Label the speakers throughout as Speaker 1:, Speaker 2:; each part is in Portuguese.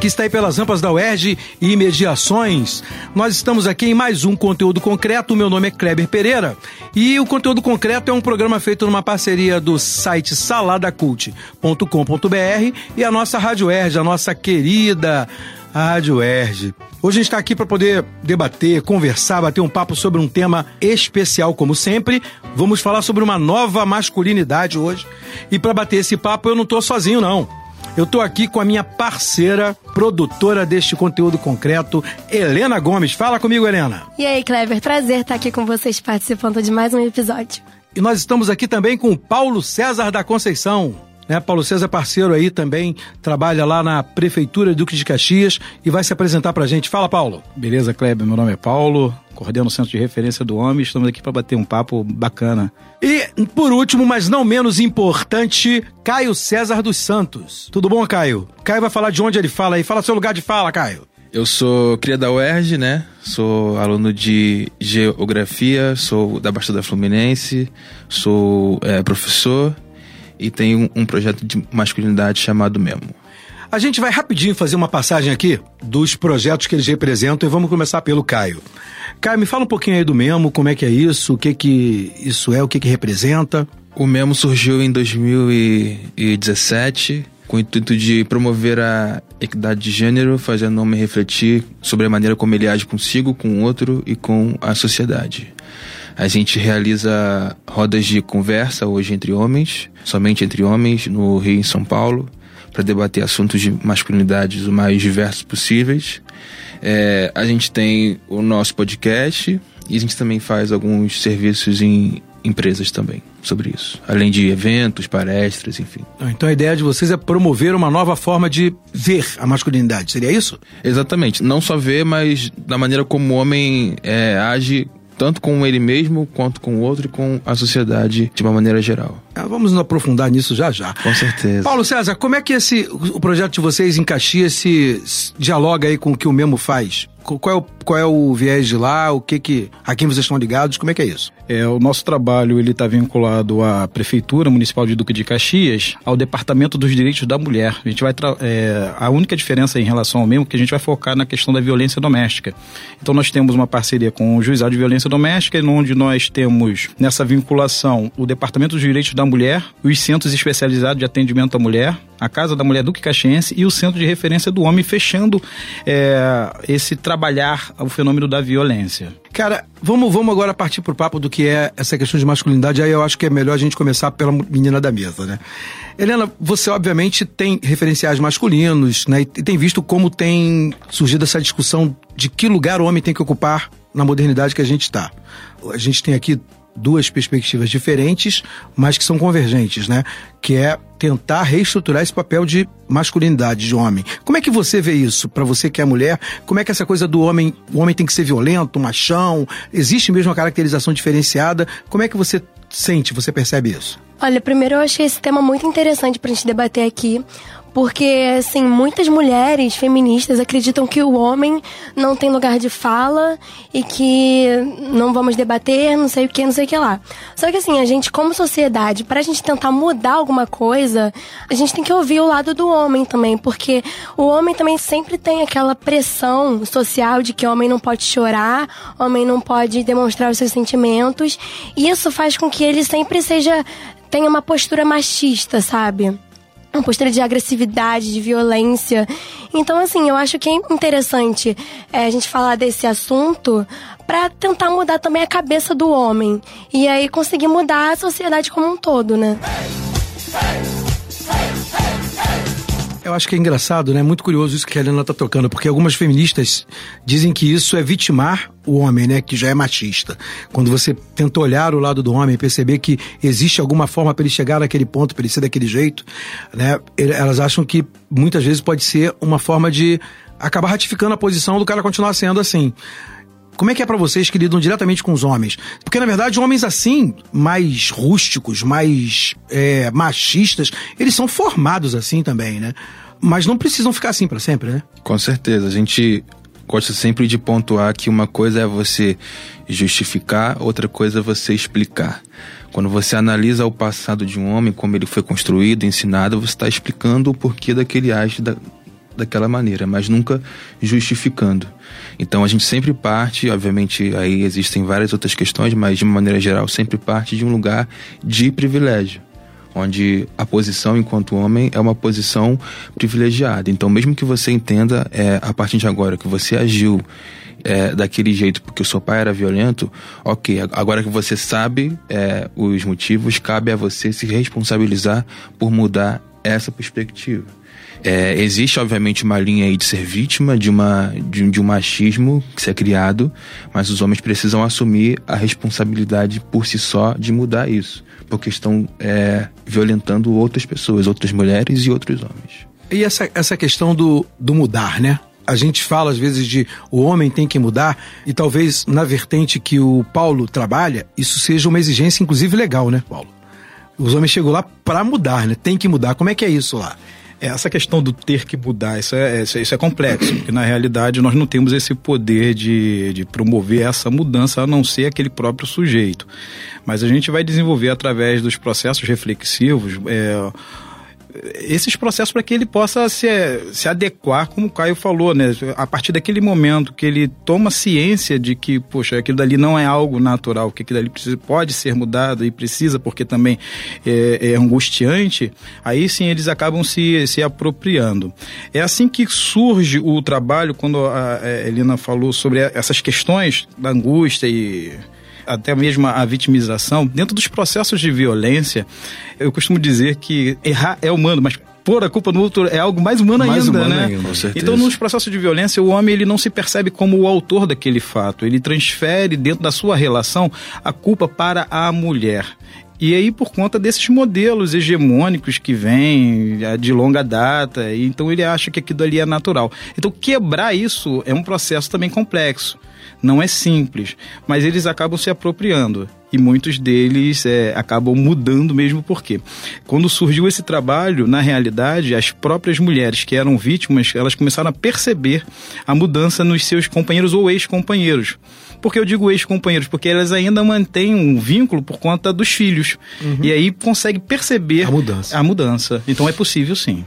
Speaker 1: Que está aí pelas rampas da UERJ e imediações. Nós estamos aqui em mais um conteúdo concreto. Meu nome é Kleber Pereira e o conteúdo concreto é um programa feito numa parceria do site saladacult.com.br e a nossa Rádio UERJ, a nossa querida Rádio UERJ. Hoje a gente está aqui para poder debater, conversar, bater um papo sobre um tema especial, como sempre. Vamos falar sobre uma nova masculinidade hoje. E para bater esse papo eu não estou sozinho não. Eu tô aqui com a minha parceira, produtora deste conteúdo concreto, Helena Gomes. Fala comigo, Helena.
Speaker 2: E aí, Kleber, prazer estar aqui com vocês participando de mais um episódio.
Speaker 1: E nós estamos aqui também com o Paulo César da Conceição. Né? Paulo César é parceiro aí também, trabalha lá na Prefeitura Duque de Caxias e vai se apresentar pra gente. Fala, Paulo.
Speaker 3: Beleza, Kleber? Meu nome é Paulo, coordeno o Centro de Referência do Homem. Estamos aqui para bater um papo bacana.
Speaker 1: E, por último, mas não menos importante, Caio César dos Santos. Tudo bom, Caio? Caio vai falar de onde ele fala aí. Fala seu lugar de fala, Caio.
Speaker 4: Eu sou cria da UERJ, né? Sou aluno de Geografia, sou da Baixada Fluminense, sou é, professor e tenho um projeto de masculinidade chamado Memo.
Speaker 1: A gente vai rapidinho fazer uma passagem aqui dos projetos que eles representam e vamos começar pelo Caio. Caio, me fala um pouquinho aí do Memo, como é que é isso, o que que isso é, o que que representa.
Speaker 4: O Memo surgiu em 2017 com o intuito de promover a equidade de gênero, fazendo o homem refletir sobre a maneira como ele age consigo, com o outro e com a sociedade. A gente realiza rodas de conversa hoje entre homens, somente entre homens, no Rio e em São Paulo, para debater assuntos de masculinidades o mais diversos possíveis. É, a gente tem o nosso podcast e a gente também faz alguns serviços em empresas também sobre isso, além de eventos, palestras, enfim.
Speaker 1: Então a ideia de vocês é promover uma nova forma de ver a masculinidade, seria isso?
Speaker 4: Exatamente, não só ver, mas da maneira como o homem é, age tanto com ele mesmo quanto com o outro e com a sociedade de uma maneira geral.
Speaker 1: Ah, Vamos nos aprofundar nisso já já.
Speaker 4: Com certeza.
Speaker 1: Paulo César, como é que esse o projeto de vocês em Caxias se, se dialoga aí com o que o Memo faz? Qu- Qual é o, qual é o viés de lá? O que que a quem vocês estão ligados? Como é que é isso?
Speaker 3: É, o nosso trabalho ele está vinculado à Prefeitura Municipal de Duque de Caxias, ao Departamento dos Direitos da Mulher. A gente vai tra- é, a única diferença em relação ao mesmo é que a gente vai focar na questão da violência doméstica. Então nós temos uma parceria com o Juizado de Violência Doméstica, onde nós temos nessa vinculação o Departamento dos Direitos da Mulher, os centros especializados de atendimento à mulher, a Casa da Mulher Duque Caxiense e o Centro de Referência do Homem, fechando é, esse trabalhar o fenômeno da violência.
Speaker 1: Cara, vamos, vamos agora partir pro papo do que é essa questão de masculinidade. Aí eu acho que é melhor a gente começar pela menina da mesa, né? Helena, você obviamente tem referenciais masculinos, né? E tem visto como tem surgido essa discussão de que lugar o homem tem que ocupar na modernidade que a gente está. A gente tem aqui duas perspectivas diferentes, mas que são convergentes, né? Que é tentar reestruturar esse papel de masculinidade de homem. Como é que você vê isso? Para você que é mulher, como é que essa coisa do homem, o homem tem que ser violento, machão? Existe mesmo uma caracterização diferenciada? Como é que você sente, você percebe isso?
Speaker 2: Olha, primeiro eu achei esse tema muito interessante pra gente debater aqui, Porque, assim, muitas mulheres feministas acreditam que o homem não tem lugar de fala e que não vamos debater, não sei o que, não sei o que lá. Só que, assim, a gente, como sociedade, para a gente tentar mudar alguma coisa, a gente tem que ouvir o lado do homem também, porque o homem também sempre tem aquela pressão social de que o homem não pode chorar, homem não pode demonstrar os seus sentimentos. E isso faz com que ele sempre seja tenha uma postura machista, sabe? Uma postura de agressividade, de violência. Então, assim, eu acho que é interessante é, a gente falar desse assunto para tentar mudar também a cabeça do homem. E aí conseguir mudar a sociedade como um todo, né?
Speaker 1: Eu acho que é engraçado, né? Muito curioso isso que a Helena tá tocando, porque algumas feministas dizem que isso é vitimar o homem, né? Que já é machista. Quando você tenta olhar o lado do homem e perceber que existe alguma forma para ele chegar naquele ponto, para ele ser daquele jeito, né? Elas acham que muitas vezes pode ser uma forma de acabar ratificando a posição do cara continuar sendo assim. Como é que é para vocês que lidam diretamente com os homens? Porque, na verdade, homens assim, mais rústicos, mais é, machistas, eles são formados assim também, né? Mas não precisam ficar assim para sempre, né?
Speaker 4: Com certeza. A gente gosta sempre de pontuar que uma coisa é você justificar, outra coisa é você explicar. Quando você analisa o passado de um homem, como ele foi construído, ensinado, você está explicando o porquê daquele age da, daquela maneira, mas nunca justificando. Então a gente sempre parte, obviamente aí existem várias outras questões, mas de uma maneira geral sempre parte de um lugar de privilégio onde a posição enquanto homem é uma posição privilegiada. Então, mesmo que você entenda é, a partir de agora que você agiu é, daquele jeito porque o seu pai era violento, ok. Agora que você sabe é, os motivos, cabe a você se responsabilizar por mudar essa perspectiva. É, existe, obviamente, uma linha aí de ser vítima de, uma, de, de um machismo que se é criado, mas os homens precisam assumir a responsabilidade por si só de mudar isso, porque estão é, violentando outras pessoas, outras mulheres e outros homens.
Speaker 1: E essa, essa questão do, do mudar, né? a gente fala às vezes de o homem tem que mudar e talvez na vertente que o Paulo trabalha, isso seja uma exigência inclusive legal, né, Paulo? Os homens chegam lá para mudar, né? Tem que mudar. Como é que é isso lá?
Speaker 3: É, essa questão do ter que mudar, isso é, isso é complexo, porque na realidade nós não temos esse poder de, de promover essa mudança a não ser aquele próprio sujeito. Mas a gente vai desenvolver através dos processos reflexivos. É, esses processos para que ele possa se, se adequar, como o Caio falou, né? A partir daquele momento que ele toma ciência de que, poxa, aquilo dali não é algo natural, que aquilo dali precisa, pode ser mudado e precisa, porque também é, é angustiante, aí sim eles acabam se, se apropriando. É assim que surge o trabalho, quando a Helena falou sobre essas questões da angústia e até mesmo a vitimização, dentro dos processos de violência, eu costumo dizer que errar é humano, mas pôr a culpa no outro é algo mais humano mais ainda, humano né? Ainda, então, nos processos de violência, o homem ele não se percebe como o autor daquele fato. Ele transfere dentro da sua relação a culpa para a mulher. E aí, por conta desses modelos hegemônicos que vêm é, de longa data, então ele acha que aquilo ali é natural. Então, quebrar isso é um processo também complexo. Não é simples, mas eles acabam se apropriando. E muitos deles é, acabam mudando mesmo porque quando surgiu esse trabalho na realidade as próprias mulheres que eram vítimas elas começaram a perceber a mudança nos seus companheiros ou ex-companheiros. Porque eu digo ex-companheiros? Porque elas ainda mantêm um vínculo por conta dos filhos. Uhum. e aí consegue perceber
Speaker 1: a mudança.
Speaker 3: a mudança. Então é possível sim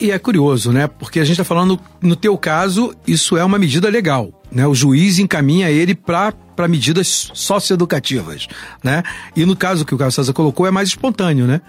Speaker 1: E é curioso, né? Porque a gente está falando, no teu caso, isso é uma medida legal, né? O juiz encaminha ele para medidas socioeducativas, né? E no caso que o Carlos César colocou é mais espontâneo, né?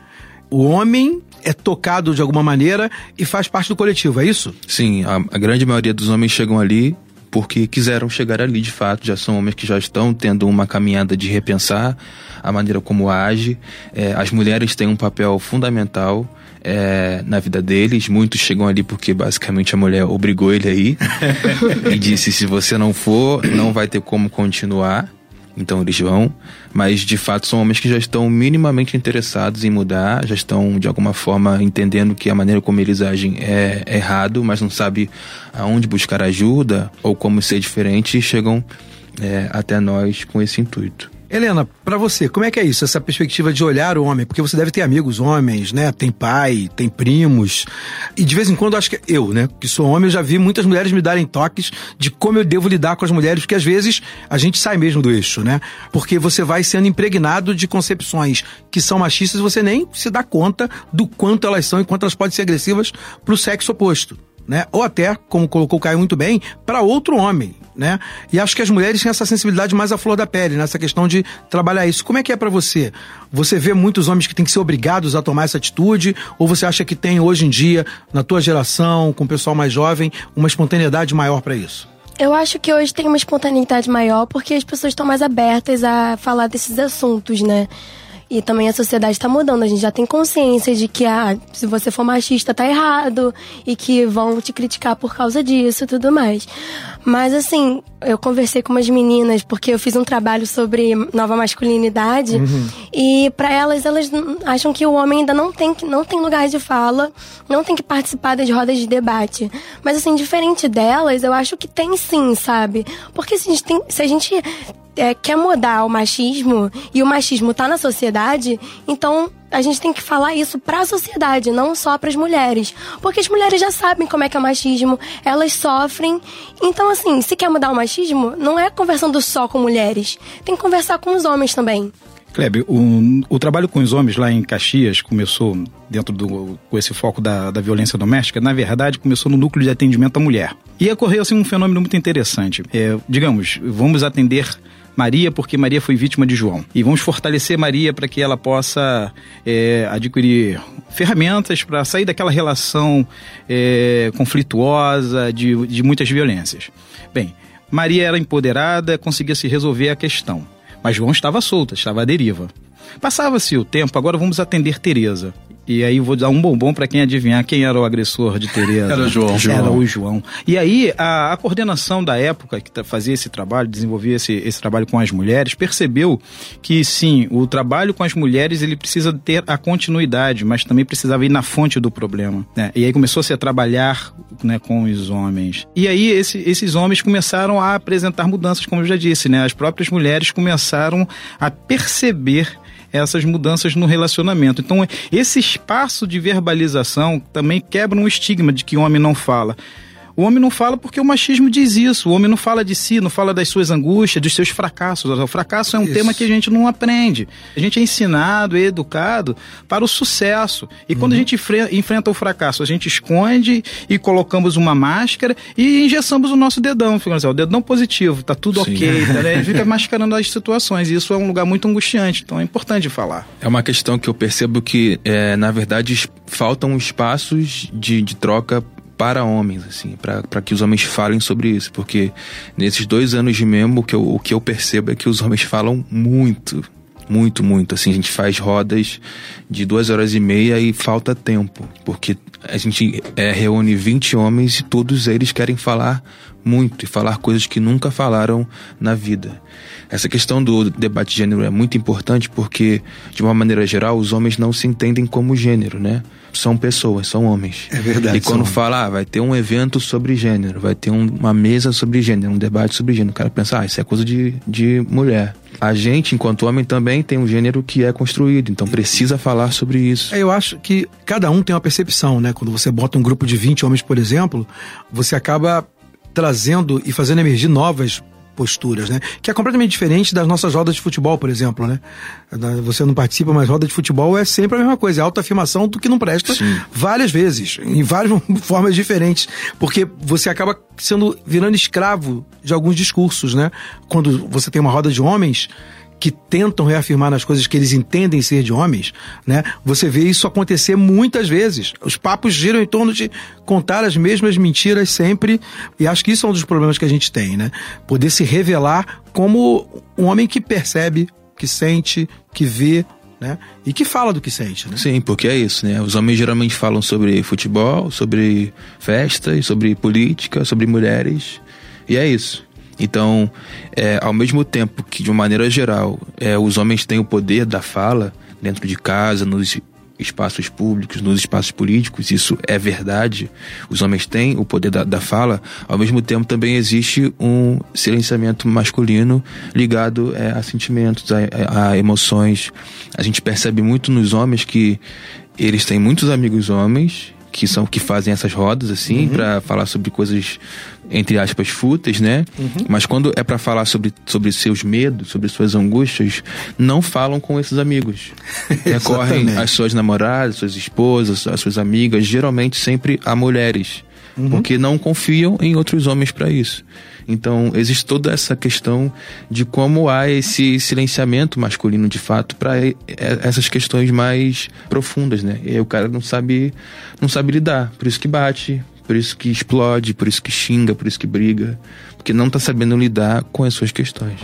Speaker 1: O homem é tocado de alguma maneira e faz parte do coletivo, é isso?
Speaker 4: Sim, a, a grande maioria dos homens chegam ali porque quiseram chegar ali de fato, já são homens que já estão tendo uma caminhada de repensar a maneira como age. É, as mulheres têm um papel fundamental é, na vida deles. Muitos chegam ali porque basicamente a mulher obrigou ele aí e disse: se você não for, não vai ter como continuar. Então eles vão, mas de fato são homens que já estão minimamente interessados em mudar, já estão de alguma forma entendendo que a maneira como eles agem é errado, mas não sabe aonde buscar ajuda ou como ser diferente e chegam é, até nós com esse intuito.
Speaker 1: Helena, para você, como é que é isso, essa perspectiva de olhar o homem? Porque você deve ter amigos homens, né? Tem pai, tem primos. E de vez em quando, acho que eu, né, que sou homem, eu já vi muitas mulheres me darem toques de como eu devo lidar com as mulheres, porque às vezes a gente sai mesmo do eixo, né? Porque você vai sendo impregnado de concepções que são machistas e você nem se dá conta do quanto elas são e quanto elas podem ser agressivas pro sexo oposto né? Ou até, como colocou o Caio muito bem, para outro homem, né? E acho que as mulheres têm essa sensibilidade mais à flor da pele, nessa questão de trabalhar isso. Como é que é para você? Você vê muitos homens que têm que ser obrigados a tomar essa atitude? Ou você acha que tem hoje em dia, na tua geração, com o pessoal mais jovem, uma espontaneidade maior para isso?
Speaker 2: Eu acho que hoje tem uma espontaneidade maior porque as pessoas estão mais abertas a falar desses assuntos, né? E também a sociedade está mudando. A gente já tem consciência de que ah, se você for machista tá errado e que vão te criticar por causa disso e tudo mais. Mas assim, eu conversei com umas meninas porque eu fiz um trabalho sobre nova masculinidade uhum. e para elas elas acham que o homem ainda não tem não tem lugar de fala, não tem que participar das rodas de debate. Mas assim, diferente delas, eu acho que tem sim, sabe? Porque se a gente, tem, se a gente é, quer mudar o machismo e o machismo tá na sociedade, então a gente tem que falar isso para a sociedade, não só para as mulheres, porque as mulheres já sabem como é que é o machismo, elas sofrem. Então assim, se quer mudar o machismo, não é conversando só com mulheres, tem que conversar com os homens também.
Speaker 3: Kleber, o, o, trabalho com os homens lá em Caxias começou dentro do com esse foco da, da violência doméstica, na verdade começou no núcleo de atendimento à mulher. E ocorreu assim um fenômeno muito interessante. É, digamos, vamos atender Maria, porque Maria foi vítima de João. E vamos fortalecer Maria para que ela possa é, adquirir ferramentas para sair daquela relação é, conflituosa, de, de muitas violências. Bem, Maria era empoderada, conseguia se resolver a questão. Mas João estava solta, estava à deriva. Passava-se o tempo, agora vamos atender Teresa. E aí vou dar um bombom para quem adivinhar quem era o agressor de Tereza.
Speaker 1: era o João.
Speaker 3: Era o João. E aí a, a coordenação da época que fazia esse trabalho, desenvolvia esse, esse trabalho com as mulheres, percebeu que sim, o trabalho com as mulheres ele precisa ter a continuidade, mas também precisava ir na fonte do problema. Né? E aí começou-se a trabalhar né, com os homens. E aí esse, esses homens começaram a apresentar mudanças, como eu já disse, né? As próprias mulheres começaram a perceber essas mudanças no relacionamento. Então, esse espaço de verbalização também quebra um estigma de que o homem não fala. O homem não fala porque o machismo diz isso. O homem não fala de si, não fala das suas angústias, dos seus fracassos. O fracasso é um isso. tema que a gente não aprende. A gente é ensinado e educado para o sucesso. E uhum. quando a uhum. gente enfrenta o fracasso, a gente esconde e colocamos uma máscara e engessamos o nosso dedão. Assim, o dedão positivo, tá tudo Sim. ok. Tá, né? Fica mascarando as situações. E isso é um lugar muito angustiante. Então é importante falar.
Speaker 4: É uma questão que eu percebo que, é, na verdade, faltam espaços de, de troca para homens, assim, para que os homens falem sobre isso, porque nesses dois anos de memo, o que, eu, o que eu percebo é que os homens falam muito, muito, muito. Assim, a gente faz rodas de duas horas e meia e falta tempo, porque a gente é, reúne 20 homens e todos eles querem falar muito e falar coisas que nunca falaram na vida. Essa questão do debate de gênero é muito importante porque, de uma maneira geral, os homens não se entendem como gênero, né? são pessoas, são homens.
Speaker 1: É verdade.
Speaker 4: E quando fala, ah, vai ter um evento sobre gênero, vai ter um, uma mesa sobre gênero, um debate sobre gênero, o cara pensa, ah, isso é coisa de, de mulher. A gente, enquanto homem, também tem um gênero que é construído, então precisa falar sobre isso.
Speaker 1: É, eu acho que cada um tem uma percepção, né? Quando você bota um grupo de 20 homens, por exemplo, você acaba trazendo e fazendo emergir novas posturas, né? Que é completamente diferente das nossas rodas de futebol, por exemplo, né? Você não participa, mas roda de futebol é sempre a mesma coisa, é autoafirmação do que não presta Sim. várias vezes, em várias formas diferentes, porque você acaba sendo virando escravo de alguns discursos, né? Quando você tem uma roda de homens, que tentam reafirmar nas coisas que eles entendem ser de homens, né? Você vê isso acontecer muitas vezes. Os papos giram em torno de contar as mesmas mentiras sempre, e acho que isso é um dos problemas que a gente tem, né? Poder se revelar como um homem que percebe, que sente, que vê, né? E que fala do que sente, né?
Speaker 4: Sim, porque é isso, né? Os homens geralmente falam sobre futebol, sobre festas, sobre política, sobre mulheres, e é isso. Então, é, ao mesmo tempo que, de uma maneira geral, é, os homens têm o poder da fala dentro de casa, nos espaços públicos, nos espaços políticos, isso é verdade. Os homens têm o poder da, da fala, ao mesmo tempo também existe um silenciamento masculino ligado é, a sentimentos, a, a emoções. A gente percebe muito nos homens que eles têm muitos amigos homens que são que fazem essas rodas assim uhum. para falar sobre coisas entre aspas fúteis, né? Uhum. Mas quando é para falar sobre, sobre seus medos, sobre suas angústias, não falam com esses amigos. Recorrem às suas namoradas, suas esposas, às suas amigas, geralmente sempre a mulheres, uhum. porque não confiam em outros homens para isso. Então, existe toda essa questão de como há esse silenciamento masculino de fato para essas questões mais profundas, né? E aí o cara não sabe, não sabe lidar, por isso que bate, por isso que explode, por isso que xinga, por isso que briga, porque não está sabendo lidar com as suas questões.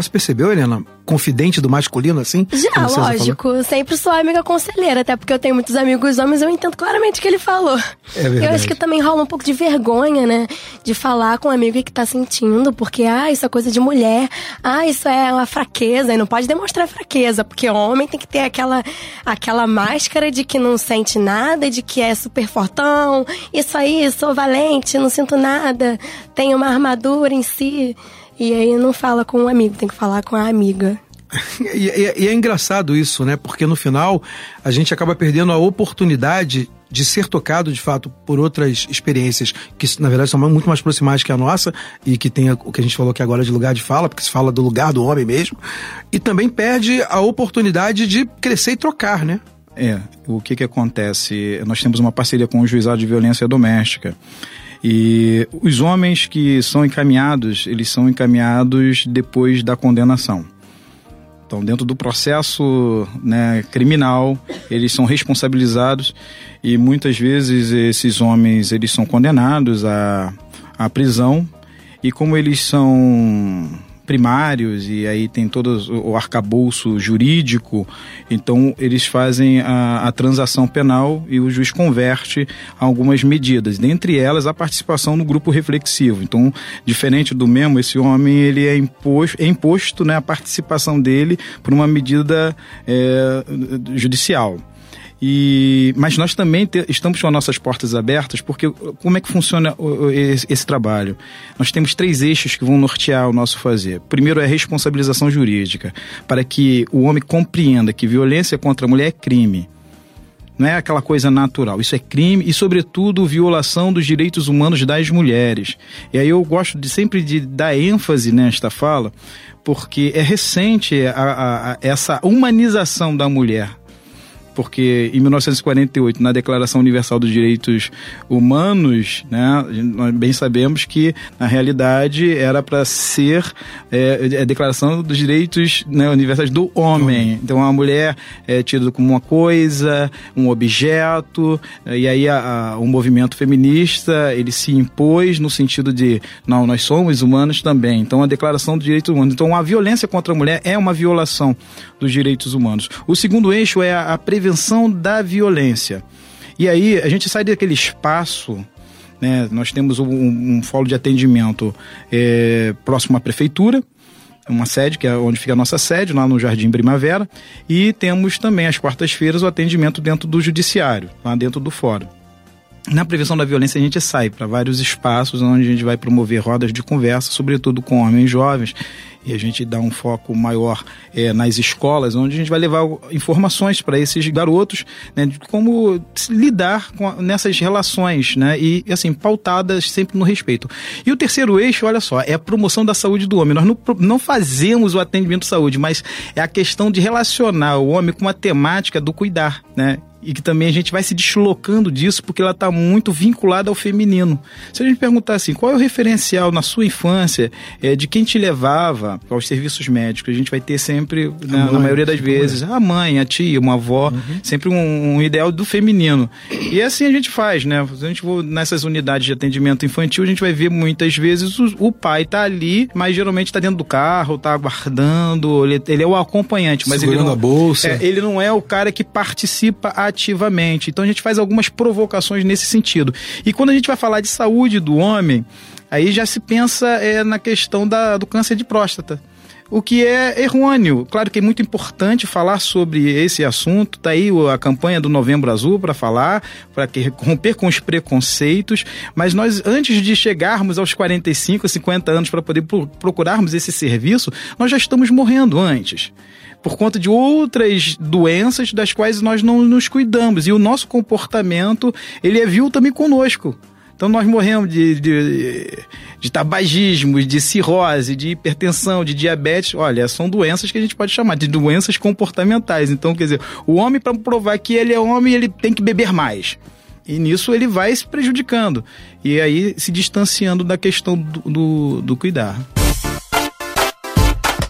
Speaker 1: Já se percebeu, Helena? Confidente do masculino, assim?
Speaker 2: Já, lógico. Sempre sou amiga conselheira, até porque eu tenho muitos amigos homens, eu entendo claramente o que ele falou.
Speaker 1: É verdade.
Speaker 2: Eu acho que também rola um pouco de vergonha, né? De falar com um amigo que tá sentindo, porque, ah, isso é coisa de mulher, ah, isso é uma fraqueza, e não pode demonstrar fraqueza, porque homem tem que ter aquela, aquela máscara de que não sente nada, de que é super fortão, isso aí, sou valente, não sinto nada, tenho uma armadura em si. E aí não fala com um amigo, tem que falar com a amiga.
Speaker 1: e, e, e, é engraçado isso, né? Porque no final a gente acaba perdendo a oportunidade de ser tocado de fato por outras experiências que na verdade são muito mais proximais que a nossa e que tem o que a gente falou aqui agora de lugar de fala, porque se fala do lugar do homem mesmo, e também perde a oportunidade de crescer e trocar, né?
Speaker 3: É, o que que acontece? Nós temos uma parceria com o Juizado de Violência Doméstica e os homens que são encaminhados, eles são encaminhados depois da condenação. Então, dentro do processo né, criminal, eles são responsabilizados e muitas vezes esses homens eles são condenados à, à prisão e como eles são primários e aí tem todo o arcabouço jurídico, então eles fazem a, a transação penal e o juiz converte algumas medidas, dentre elas a participação no grupo reflexivo. Então, diferente do mesmo, esse homem ele é imposto, é imposto né, a participação dele por uma medida é, judicial. E, mas nós também te, estamos com as nossas portas abertas, porque como é que funciona esse, esse, trabalho? Nós temos três eixos que vão nortear o nosso fazer. Primeiro é a responsabilização jurídica, para que o homem compreenda que violência contra a mulher é crime. Não é aquela coisa natural, isso é crime e, sobretudo, violação dos direitos humanos das mulheres. E aí eu gosto de sempre de dar ênfase nesta fala, porque é recente a, a, a, essa humanização da mulher porque em 1948, na Declaração Universal dos Direitos Humanos, né, nós bem sabemos que, na realidade, era para ser é, a Declaração dos Direitos né, Universais do Homem. Então, a mulher é tida como uma coisa, um objeto, e aí a, a, o movimento feminista, ele se impôs no sentido de, não, nós somos humanos também. Então, a Declaração dos Direitos Humanos. Então, a violência contra a mulher é uma violação dos direitos humanos. O segundo eixo é a, a prevenção da violência. E aí a gente sai daquele espaço né? Nós temos um, um fórum de atendimento é, próximo à prefeitura, uma sede, que é onde fica a nossa sede, lá no Jardim Primavera, e temos também às quartas-feiras o atendimento dentro do judiciário, lá dentro do fórum. Na prevenção da violência, a gente sai para vários espaços onde a gente vai promover rodas de conversa, sobretudo com homens jovens, e a gente dá um foco maior é, nas escolas, onde a gente vai levar informações para esses garotos né, de como lidar com, nessas relações, né, e assim, pautadas sempre no respeito. E o terceiro eixo, olha só, é a promoção da saúde do homem. Nós não, não fazemos o atendimento de saúde, mas é a questão de relacionar o homem com a temática do cuidar, né? E que também a gente vai se deslocando disso porque ela está muito vinculada ao feminino. Se a gente perguntar assim, qual é o referencial na sua infância é, de quem te levava aos serviços médicos, a gente vai ter sempre, né, mãe, na maioria das vezes, a mãe, a tia, uma avó, uhum. sempre um, um, ideal do feminino. E assim a gente faz, né? A gente for nessas unidades de atendimento infantil, a gente vai ver muitas vezes o, o pai tá ali, mas geralmente está dentro do carro, está aguardando, ele, ele, é o acompanhante, mas
Speaker 1: Segurando
Speaker 3: ele não,
Speaker 1: a bolsa.
Speaker 3: É, ele não é o cara que participa ativamente. Então a gente faz algumas provocações nesse sentido. E quando a gente vai falar de saúde do homem, aí já se pensa é, na questão da, do câncer de próstata o que é errôneo. Claro que é muito importante falar sobre esse assunto. Tá aí a campanha do Novembro Azul para falar, para romper com os preconceitos. Mas nós, antes de chegarmos aos 45, 50 anos para poder procurarmos esse serviço, nós já estamos morrendo antes por conta de outras doenças das quais nós não nos cuidamos. E o nosso comportamento, ele é vil também conosco. Então nós morremos de, de, de tabagismo, de cirrose, de hipertensão, de diabetes. Olha, são doenças que a gente pode chamar de doenças comportamentais. Então, quer dizer, o homem, para provar que ele é homem, ele tem que beber mais. E nisso ele vai se prejudicando. E aí se distanciando da questão do, do, do cuidar.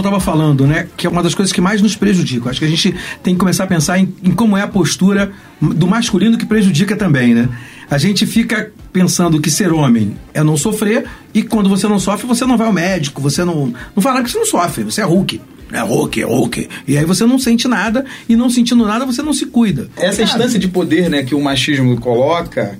Speaker 1: Paulo estava falando, né? Que é uma das coisas que mais nos prejudica. Acho que a gente tem que começar a pensar em, em como é a postura do masculino que prejudica também, né? A gente fica pensando que ser homem é não sofrer, e quando você não sofre, você não vai ao médico, você não. Não fala que você não sofre, você é Hulk. É Hulk, é Hulk. E aí você não sente nada, e não sentindo nada, você não se cuida.
Speaker 3: Essa instância de poder, né, que o machismo coloca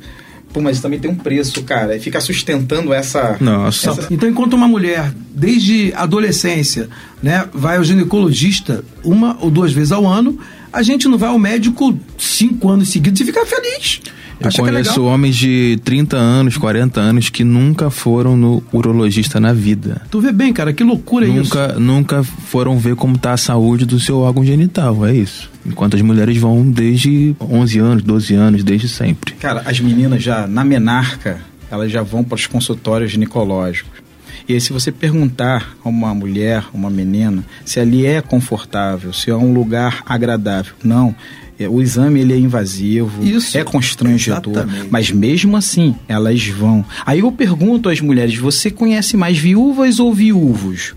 Speaker 3: Pô, mas também tem um preço, cara. E fica sustentando essa.
Speaker 1: Nossa.
Speaker 3: Essa...
Speaker 1: Então, enquanto uma mulher, desde adolescência, né, vai ao ginecologista uma ou duas vezes ao ano, a gente não vai ao médico cinco anos seguidos e fica feliz.
Speaker 4: Eu Acha conheço homens de 30 anos, 40 anos que nunca foram no urologista na vida.
Speaker 1: Tu vê bem, cara, que loucura
Speaker 4: nunca,
Speaker 1: isso.
Speaker 4: Nunca foram ver como está a saúde do seu órgão genital, é isso. Enquanto as mulheres vão desde 11 anos, 12 anos, desde sempre.
Speaker 3: Cara, as meninas já, na menarca, elas já vão para os consultórios ginecológicos. E aí, se você perguntar a uma mulher, uma menina, se ali é confortável, se é um lugar agradável, não. É, o exame ele é invasivo, Isso, é constrangedor, exatamente. mas mesmo assim elas vão. Aí eu pergunto às mulheres: você conhece mais viúvas ou viúvos?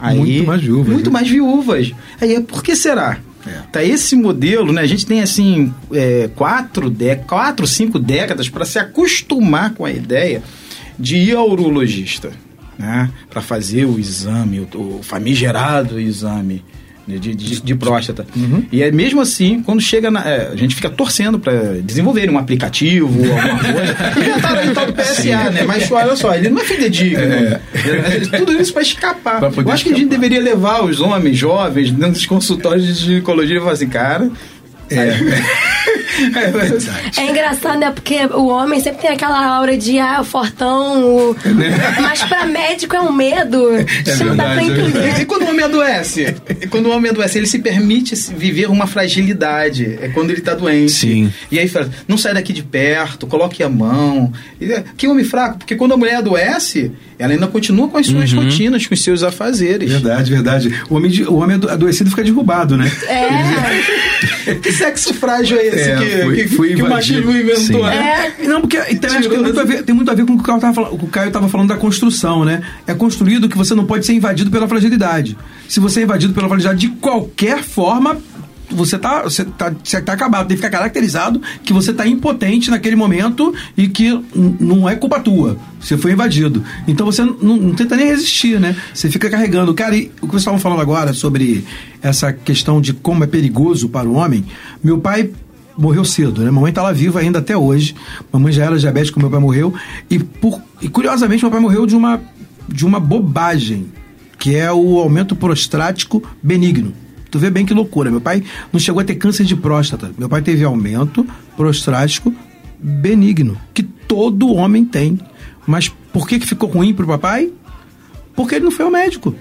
Speaker 1: Aí, muito mais viúvas.
Speaker 3: Muito né? mais viúvas. Aí por que será? É. Tá esse modelo, né? A gente tem assim é, quatro, de, quatro, cinco décadas para se acostumar com a ideia de ir ao urologista, né? Para fazer o exame, o, o famigerado exame de, de, de próstata. Uhum. E é mesmo assim, quando chega na. É, a gente fica torcendo para desenvolver um aplicativo, alguma coisa. tá no tal do PSA, Sim. né? Mas olha só, ele não é fidedigno. É. é tudo isso para escapar. Pra Eu acho escapar. que a gente deveria levar os homens jovens dentro dos consultórios de ginecologia e falar assim, cara. É.
Speaker 2: É, é engraçado, né? Porque o homem sempre tem aquela aura de ah, fortão. O... Mas pra médico é um medo. É não dá pra é entender.
Speaker 3: E quando o homem adoece? E quando o homem adoece, ele se permite viver uma fragilidade. É quando ele tá doente.
Speaker 4: Sim.
Speaker 3: E aí fala, não sai daqui de perto, coloque a mão. É, que homem fraco, porque quando a mulher adoece, ela ainda continua com as suas uhum. rotinas, com os seus afazeres.
Speaker 1: Verdade, verdade. O homem, o homem adoecido fica derrubado, né?
Speaker 2: É.
Speaker 3: que sexo frágil é esse é, que, foi, que, foi que o machismo inventou, né?
Speaker 1: É. Não, porque então, acho que tem muito, a ver, tem muito a ver com o que o Caio estava falando, o Caio tava falando da construção, né? É construído que você não pode ser invadido pela fragilidade. Se você é invadido pela fragilidade de qualquer forma, você tá, você tá, você tá acabado, tem que ficar caracterizado que você tá impotente naquele momento e que não é culpa tua. Você foi invadido. Então você não, não tenta nem resistir, né? Você fica carregando. Cara, e o que vocês estavam falando agora sobre essa questão de como é perigoso para o homem, meu pai morreu cedo, né? Mamãe tá lá viva ainda até hoje. Mamãe já era diabética, meu pai morreu. E, por, e curiosamente, meu pai morreu de uma de uma bobagem, que é o aumento prostático benigno. Tu vê bem que loucura. Meu pai não chegou a ter câncer de próstata. Meu pai teve aumento prostático benigno, que todo homem tem. Mas por que, que ficou ruim pro papai? Porque ele não foi ao médico.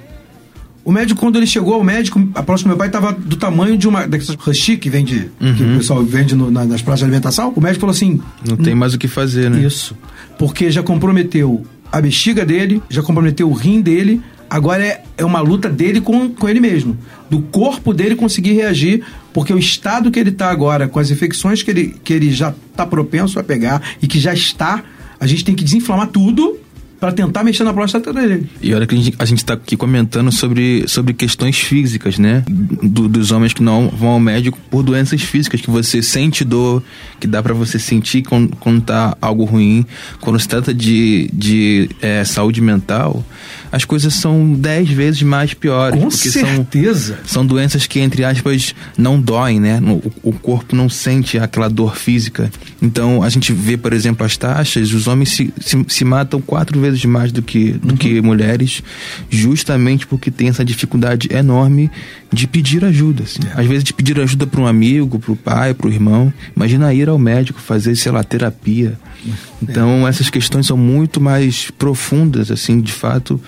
Speaker 1: O médico, quando ele chegou ao médico, a próxima meu pai estava do tamanho de uma daquelas Rushi que vende, que o pessoal vende no- na- nas praças de alimentação. O médico falou assim:
Speaker 4: Não tem mais o que fazer, né?
Speaker 1: Isso. Porque já comprometeu a bexiga dele, já comprometeu o rim dele. Agora é, é uma luta dele com, com ele mesmo. Do corpo dele conseguir reagir. Porque o estado que ele está agora, com as infecções que ele, que ele já está propenso a pegar e que já está, a gente tem que desinflamar tudo para tentar mexer na próstata dele.
Speaker 4: E olha que a gente, a gente tá aqui comentando sobre, sobre questões físicas, né? Do- dos homens que não vão ao médico por doenças físicas, que você sente dor, que dá pra você sentir quando, quando tá algo ruim. Quando se trata de, de é, saúde mental, as coisas são dez vezes mais piores.
Speaker 1: Com
Speaker 4: porque são,
Speaker 1: certeza.
Speaker 4: são doenças que, entre aspas, não doem, né? O, o corpo não sente aquela dor física. Então, a gente vê, por exemplo, as taxas, os homens se, se, se matam quatro vezes mais do que, do que mulheres, justamente porque tem essa dificuldade enorme de pedir ajuda. assim. Às vezes, de pedir ajuda para um amigo, para o pai, para o irmão. Imagina ir ao médico, fazer, sei lá, terapia. Então, essas questões são muito mais profundas, assim, de fato,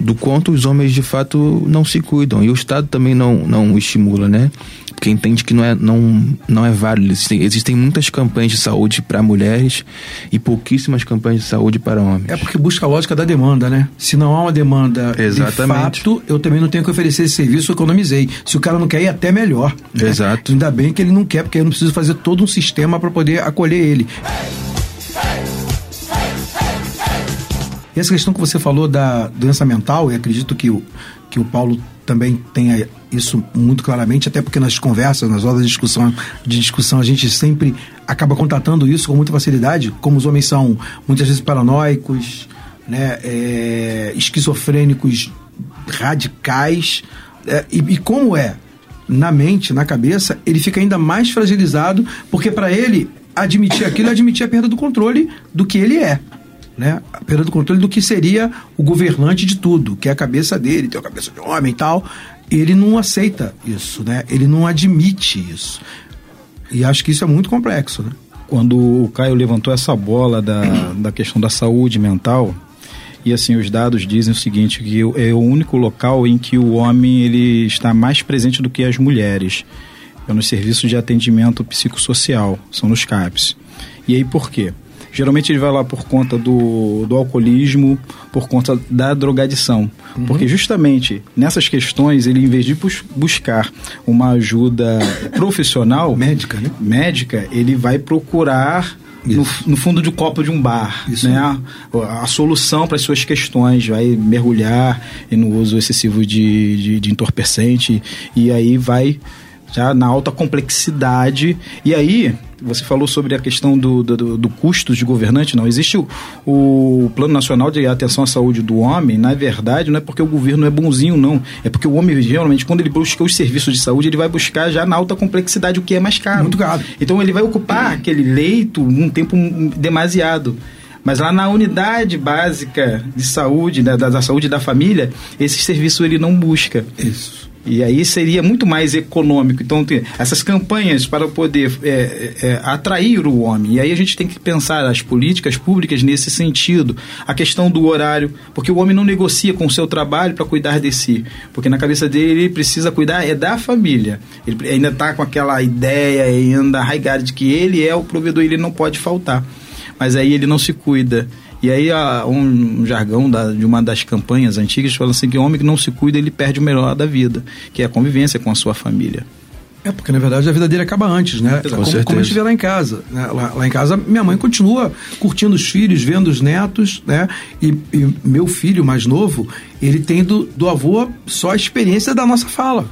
Speaker 4: do quanto os homens de fato não se cuidam. E o Estado também não, não estimula, né? Porque entende que não é, não, não é válido. Existem, existem muitas campanhas de saúde para mulheres e pouquíssimas campanhas de saúde para homens.
Speaker 1: É porque busca a lógica da demanda, né? Se não há uma demanda
Speaker 4: Exatamente.
Speaker 1: de fato, eu também não tenho que oferecer esse serviço, eu economizei. Se o cara não quer ir, até melhor. né?
Speaker 4: Exato.
Speaker 1: Ainda bem que ele não quer, porque eu não preciso fazer todo um sistema para poder acolher ele. E essa questão que você falou da doença mental, e acredito que o, que o Paulo também tenha isso muito claramente, até porque nas conversas, nas rodas de discussão, de discussão, a gente sempre acaba contatando isso com muita facilidade, como os homens são muitas vezes paranoicos, né, é, esquizofrênicos radicais, é, e, e como é na mente, na cabeça, ele fica ainda mais fragilizado, porque para ele admitir aquilo é admitir a perda do controle do que ele é. Né? Perda do controle do que seria o governante de tudo, que é a cabeça dele, tem a cabeça de homem e tal. Ele não aceita isso, né? Ele não admite isso. E acho que isso é muito complexo, né?
Speaker 3: quando o Caio levantou essa bola da, da questão da saúde mental, e assim, os dados dizem o seguinte, que é o único local em que o homem ele está mais presente do que as mulheres. É nos serviços de atendimento psicossocial, são nos CAPs. E aí por quê? Geralmente ele vai lá por conta do, do alcoolismo, por conta da drogadição. Porque justamente nessas questões, ele, em vez de bus- buscar uma ajuda profissional,
Speaker 1: Médica, né?
Speaker 3: médica, ele vai procurar no, no fundo de um copo de um bar,
Speaker 1: Isso.
Speaker 3: né? A, a solução para as suas questões, vai mergulhar no uso excessivo de, de, de entorpecente e aí vai já na alta complexidade. E aí, você falou sobre a questão do, do, do- custo de governante, não. Existe o, o Plano Nacional de Atenção à Saúde do Homem, na verdade, não é porque o governo é bonzinho, não. É porque o homem, geralmente, quando ele busca os serviços de saúde, ele vai buscar já na alta complexidade o que é mais caro.
Speaker 1: Muito caro.
Speaker 3: Então ele vai ocupar aquele leito um tempo demasiado. Mas lá na unidade básica de saúde, da, da, da saúde da família, esse serviço ele não busca.
Speaker 1: Isso.
Speaker 3: E aí seria muito mais econômico. Então, essas campanhas para poder é, é, atrair o homem. E aí a gente tem que pensar as políticas públicas nesse sentido. A questão do horário, porque o homem não negocia com o seu trabalho para cuidar de si. Porque na cabeça dele ele precisa cuidar é da família. Ele ainda está com aquela ideia ainda arraigada de que ele é o provedor ele não pode faltar. Mas aí ele não se cuida. E aí há um jargão da- de uma das campanhas antigas fala assim que o homem que não se cuida, ele perde o melhor da vida, que é a convivência com a sua família.
Speaker 1: É, porque na verdade a vida dele acaba antes, né?
Speaker 4: Com
Speaker 1: como,
Speaker 4: certeza.
Speaker 1: como a gente vê lá em casa. né? Lá, lá em casa, minha mãe continua curtindo os filhos, vendo os netos, né? E, e meu filho mais novo, ele tem do, do avô só a experiência da nossa fala.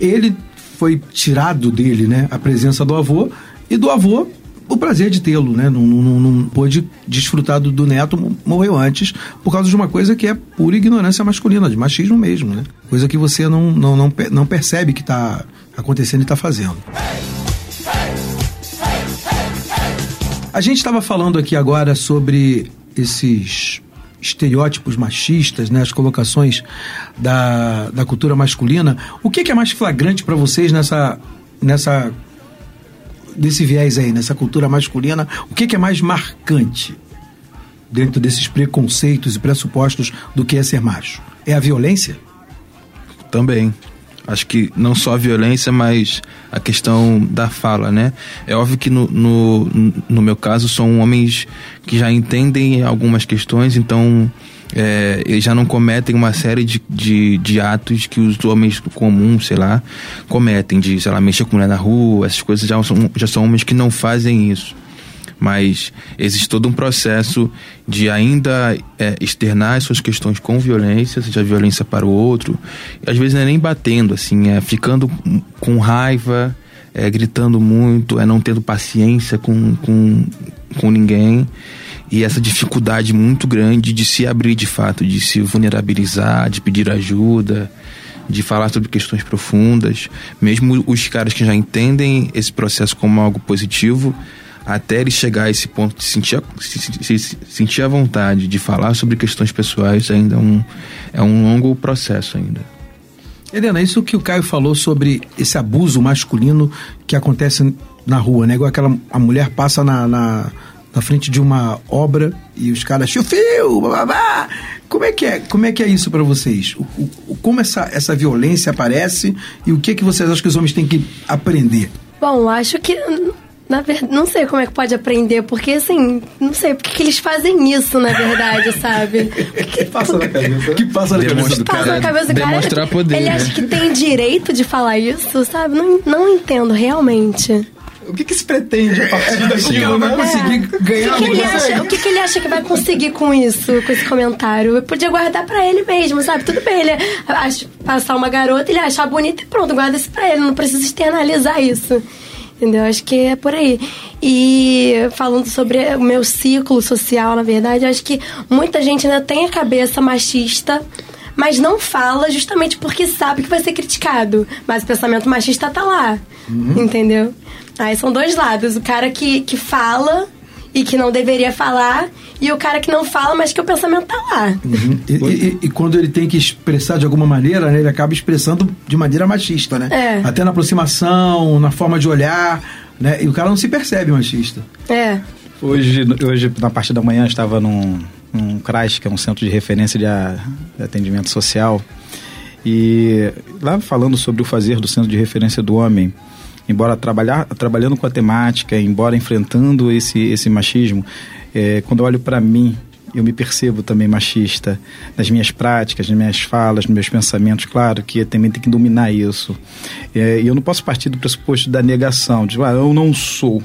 Speaker 1: Ele foi tirado dele, né? A presença do avô e do avô o prazer de tê-lo, né? Não, não, não- pôde desfrutar do, do neto, mo- morreu antes, por causa de uma coisa que é pura ignorância masculina, de machismo mesmo, né? Coisa que você não, não, não, não percebe que está acontecendo e está fazendo. A gente estava falando aqui agora sobre esses estereótipos machistas, né, as colocações da, da cultura masculina, o que, que é mais flagrante para vocês nessa, nessa desse viés aí, nessa cultura masculina? O que, que é mais marcante dentro desses preconceitos e pressupostos do que é ser macho? É a violência?
Speaker 4: Também. Acho que não só a violência, mas a questão da fala, né? É óbvio que no, no, no meu caso são homens que já entendem algumas questões, então é, eles já não cometem uma série de, de, de, atos que os homens comuns, sei lá, cometem, de, sei lá, mexer com mulher na rua, essas coisas já são, já são homens que não fazem isso. Mas existe todo um processo de ainda é, externar as suas questões com violência, seja violência para o outro, às vezes não é nem batendo, assim, é ficando com raiva, é gritando muito, é não tendo paciência com, com, com ninguém e essa dificuldade muito grande de se abrir de fato, de se vulnerabilizar, de pedir ajuda, de falar sobre questões profundas, mesmo os caras que já entendem esse processo como algo positivo, até ele chegar a esse ponto de sentir, se, se, sentir a vontade de falar sobre questões pessoais ainda é um, é um longo processo ainda.
Speaker 1: Helena, isso que o Caio falou sobre esse abuso masculino que acontece na rua, né? Igual aquela a mulher passa na, na, na frente de uma obra e os caras chufio, babá. Como é que é? Como é que é isso para vocês? O, o, como essa, essa violência aparece e o que que vocês acham que os homens têm que aprender?
Speaker 2: Bom, acho que na verdade, não sei como é que pode aprender, porque assim, não sei porque que eles fazem isso, na verdade, sabe?
Speaker 1: que passa na cabeça? que passa na cabeça do
Speaker 2: passa
Speaker 1: cara?
Speaker 2: na cabeça do cara.
Speaker 4: Demonstrar poder.
Speaker 2: Ele
Speaker 4: né?
Speaker 2: acha que tem direito de falar isso, sabe? Não, não entendo, realmente.
Speaker 1: O que, que se pretende a partir daquilo, né? Conseguir ganhar
Speaker 2: o que, que ele acha, o que, que ele acha que vai conseguir com isso, com esse comentário? Eu podia guardar pra ele mesmo, sabe? Tudo bem, ele acha, passar uma garota, ele achar bonita e pronto, guarda isso pra ele, não precisa externalizar isso. Entendeu? Acho que é por aí. E falando sobre o meu ciclo social, na verdade, acho que muita gente ainda tem a cabeça machista, mas não fala justamente porque sabe que vai ser criticado. Mas o pensamento machista tá lá. Entendeu? Aí são dois lados. O cara que, que fala e que não deveria falar, e o cara que não fala, mas que o pensamento tá lá.
Speaker 1: E, e- e quando ele tem que expressar de alguma maneira, né, ele acaba expressando de maneira machista, né?
Speaker 2: É.
Speaker 1: Até na aproximação, na forma de olhar, né? E o cara não se percebe machista.
Speaker 2: É.
Speaker 3: Hoje, hoje na parte da manhã, eu estava num, num CRAS, que é um centro de referência de, a- de atendimento social, e lá falando sobre o fazer do centro de referência do homem, embora trabalhar, trabalhando com a temática, embora enfrentando esse, esse machismo, é, quando olho para mim, eu me percebo também machista nas minhas práticas, nas minhas falas, nos meus pensamentos. Claro que também tem que dominar isso. É, E eu não posso partir do pressuposto da negação, de ah, eu não sou.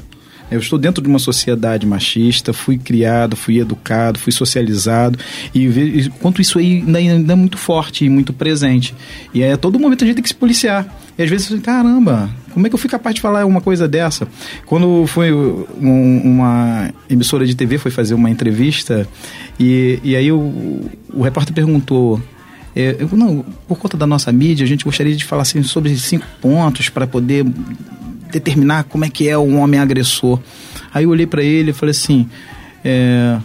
Speaker 3: Eu estou dentro de uma sociedade machista, fui criado, fui educado, fui socializado e quanto isso aí ainda, ainda é muito forte e muito presente. E é a todo momento a gente tem que se policiar. E às vezes, caramba, como é que eu fui capaz de falar uma coisa dessa? Quando foi um- uma emissora de TV foi fazer uma entrevista e, e aí o, o repórter perguntou é, eu, não, por conta da nossa mídia, a gente gostaria de falar assim, sobre cinco pontos para poder determinar como é que é um homem agressor. Aí eu olhei para ele e falei assim: é,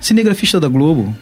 Speaker 3: cinegrafista da Globo,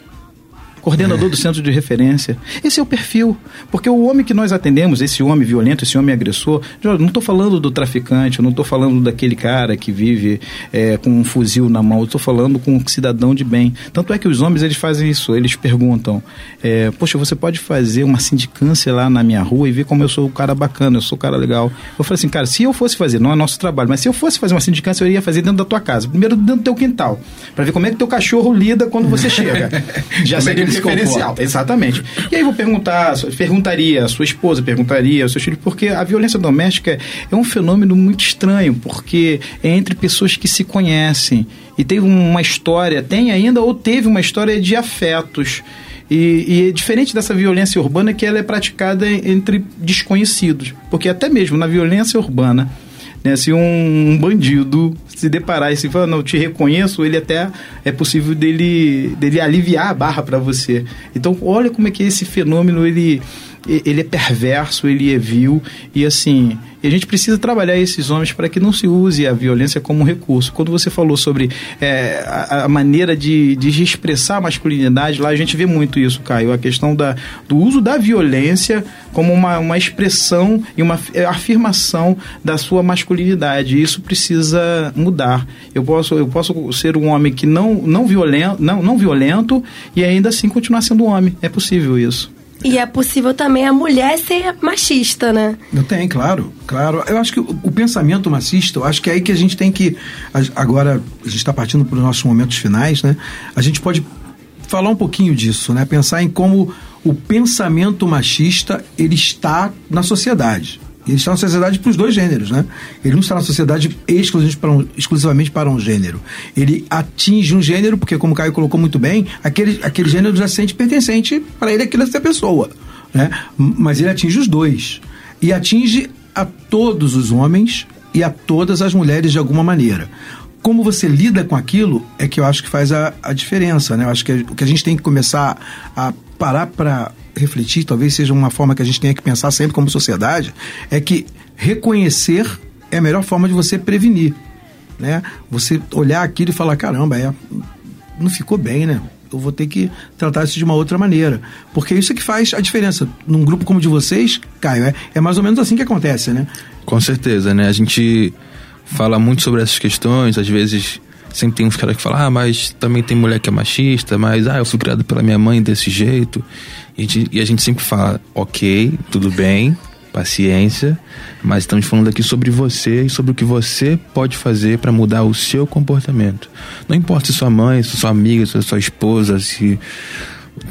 Speaker 3: coordenador do centro de referência. Esse é o perfil. Porque o homem que nós atendemos, esse homem violento, esse homem agressor, eu não estou falando do traficante, eu não estou falando daquele cara que vive é, com um fuzil na mão, eu estou falando com um cidadão de bem. Tanto é que os homens eles fazem isso, eles perguntam: é, Poxa, você pode fazer uma sindicância lá na minha rua e ver como eu sou um cara bacana, eu sou um cara legal. Eu falei assim, cara, se eu fosse fazer, não é nosso trabalho, mas se eu fosse fazer uma sindicância, eu iria fazer dentro da tua casa. Primeiro dentro do teu quintal, para ver como é que teu cachorro lida quando você chega. Já
Speaker 5: Como é que
Speaker 3: seria
Speaker 5: ele
Speaker 3: referencial. Exatamente. E aí vou perguntar, perguntaria a sua esposa, perguntaria aos seus filhos, porque a violência doméstica é um fenômeno muito estranho, porque é entre pessoas que se conhecem e teve uma história, tem ainda ou teve uma história de afetos. E, e é diferente dessa violência urbana que ela é praticada entre desconhecidos, porque até mesmo na violência urbana né, se um, um bandido se deparar e se falar, não, te reconheço, ele até é possível dele, dele aliviar a barra para você. Então, olha como é que esse fenômeno ele ele é perverso, ele é vil e assim, e a gente precisa trabalhar esses homens para que não se use a violência como um recurso. Quando você falou sobre é, a, a maneira de, de expressar a masculinidade, lá a gente vê muito isso, Caio, a questão da, do uso da violência como uma, uma expressão e uma é, afirmação da sua masculinidade. Isso precisa mudar. Eu posso, eu posso ser um homem que não, não, violento, não, não violento e ainda assim continuar sendo um homem. É possível isso.
Speaker 2: E é possível também a mulher ser machista, né?
Speaker 1: Tenho, claro, claro. Eu acho que o, o pensamento machista, eu acho que é aí que a gente tem que. Agora, a gente está partindo para os nossos momentos finais, né? A gente pode falar um pouquinho disso, né? Pensar em como o pensamento machista ele está na sociedade. Ele está na sociedade para os dois gêneros, né? Ele não está na sociedade exclusivamente para um, exclusivamente para um gênero. Ele atinge um gênero, porque, como o Caio colocou muito bem, aquele, aquele gênero já se sente pertencente para ele, aquela essa pessoa. Né? Mas ele atinge os dois. E atinge a todos os homens e a todas as mulheres de alguma maneira. Como você lida com aquilo é que eu acho que faz a, a diferença, né? Eu acho que o que a gente tem que começar a parar para refletir, talvez seja uma forma que a gente tenha que pensar sempre como sociedade, é que reconhecer é a melhor forma de você prevenir, né? Você olhar aquilo e falar, caramba, é, não ficou bem, né? Eu vou ter que tratar isso de uma outra maneira. Porque isso é que faz a diferença. Num grupo como o de vocês, Caio, é, é mais ou menos assim que acontece, né?
Speaker 4: Com certeza, né? A gente fala muito sobre essas questões, às vezes sempre tem uns caras que falam, ah, mas também tem mulher que é machista, mas ah, eu fui criado pela minha mãe desse jeito. E a gente, e a gente sempre fala, ok, tudo bem, paciência, mas estamos falando aqui sobre você e sobre o que você pode fazer para mudar o seu comportamento. Não importa se sua mãe, se sua amiga, se sua esposa, se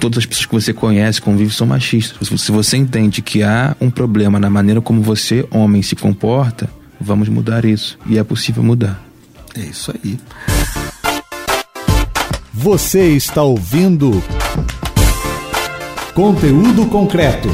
Speaker 4: todas as pessoas que você conhece, convive, são machistas. Se você entende que há um problema na maneira como você, homem, se comporta, vamos mudar isso. E é possível mudar.
Speaker 1: É isso aí.
Speaker 6: Você está ouvindo Conteúdo Concreto.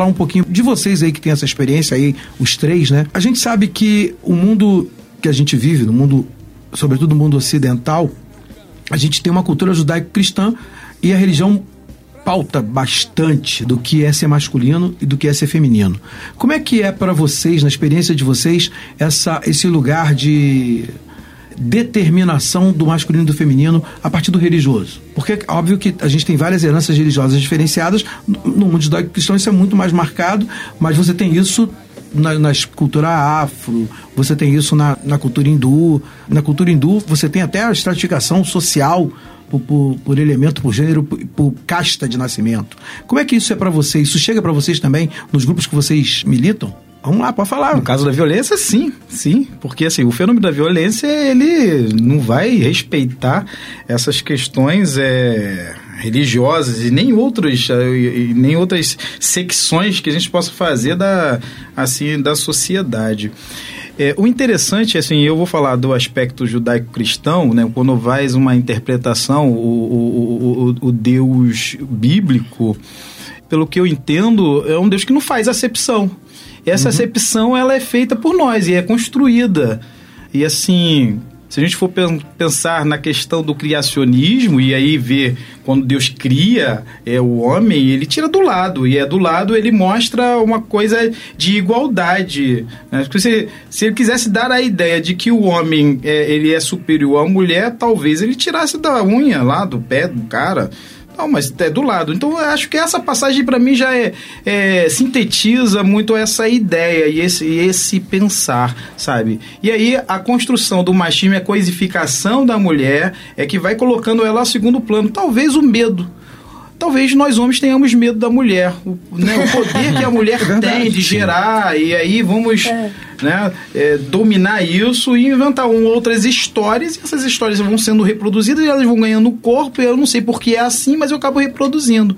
Speaker 1: Falar um pouquinho de vocês aí que tem essa experiência aí, os três, né? A gente sabe que o mundo que a gente vive, no mundo, sobretudo no mundo ocidental, a gente tem uma cultura judaico-cristã e a religião pauta bastante do que é ser masculino e do que é ser feminino. Como é que é para vocês, na experiência de vocês, essa, esse lugar de determinação do masculino e do feminino a partir do religioso. Porque é óbvio que a gente tem várias heranças religiosas diferenciadas, no mundo judaico-cristão isso é muito mais marcado, mas você tem isso na, nas cultura afro, você tem isso na, na cultura hindu. Na cultura hindu você tem até a estratificação social por, por, por elemento, por gênero, por, por casta de nascimento. Como é que isso é para vocês? Isso chega para vocês também nos grupos que vocês militam? Vamos lá, pode falar.
Speaker 3: No caso da violência, sim, sim. Porque assim, o fenômeno da violência, ele não vai respeitar essas questões é, religiosas e nem outros e nem outras secções que a gente possa fazer da, assim, da sociedade. É, o interessante, assim, eu vou falar do aspecto judaico-cristão, né, quando faz uma interpretação, o, o, o, o Deus bíblico, pelo que eu entendo, é um Deus que não faz acepção. Essa uhum. acepção ela é feita por nós e é construída. E assim, se a gente for pensar na questão do criacionismo e aí ver quando Deus cria é, o homem, ele tira do lado. E é do lado ele mostra uma coisa de igualdade. Né? Se, se ele quisesse dar a ideia de que o homem é, ele é superior à mulher, talvez ele tirasse da unha lá, do pé do cara. Não, mas é do lado. Então eu acho que essa passagem para mim já é, é, sintetiza muito essa ideia e esse, esse pensar, sabe? E aí a construção do machismo a coisificação da mulher é que vai colocando ela a segundo plano. Talvez o medo talvez nós homens tenhamos medo da mulher, o, né, o poder que a mulher é tem de gerar, e aí vamos é. Né, é, dominar isso e inventar um, outras histórias, e essas histórias vão sendo reproduzidas e elas vão ganhando corpo, e eu não sei porque é assim, mas eu acabo reproduzindo.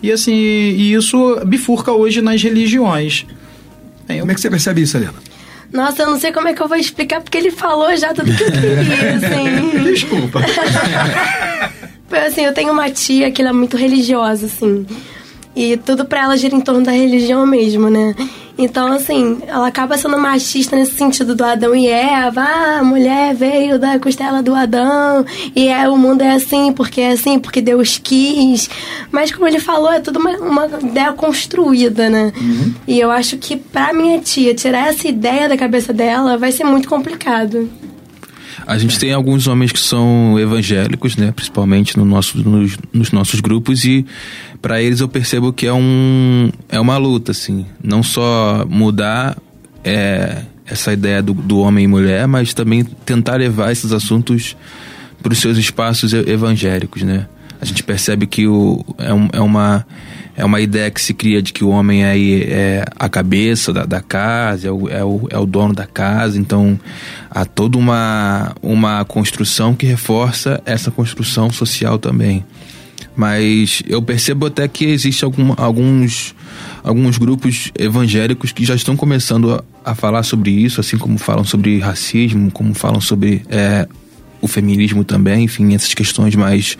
Speaker 3: E assim, e isso bifurca hoje nas religiões.
Speaker 1: Eu... Como é que você percebe isso, Helena?
Speaker 2: Nossa, eu não sei como é que eu vou explicar, porque ele falou já tudo que eu queria, assim.
Speaker 1: Desculpa.
Speaker 2: assim, eu tenho uma tia que ela é muito religiosa, assim. E tudo pra ela gira em torno da religião mesmo, né? Então, assim, ela acaba sendo machista nesse sentido do Adão e Eva. Ah, a mulher veio da costela do Adão e é, o mundo é assim porque é assim, porque Deus quis. Mas, como ele falou, é tudo uma, uma ideia construída, né? Uhum. E eu acho que pra minha tia tirar essa ideia da cabeça dela vai ser muito complicado.
Speaker 4: A gente tem alguns homens que são evangélicos, né? Principalmente no nosso, nos, nos nossos grupos e para eles eu percebo que é um é uma luta, assim. Não só mudar é, essa ideia do, do homem e mulher, mas também tentar levar esses assuntos para os seus espaços evangélicos, né? A gente percebe que o, é, um, é uma é uma ideia que se cria de que o homem aí é a cabeça da, da casa, é o, é, o, é o dono da casa, então há toda uma, uma construção que reforça essa construção social também. Mas eu percebo até que existe algum, alguns, alguns grupos evangélicos que já estão começando a, a, falar sobre isso, assim como falam sobre racismo, como falam sobre é, o feminismo também, enfim, essas questões mais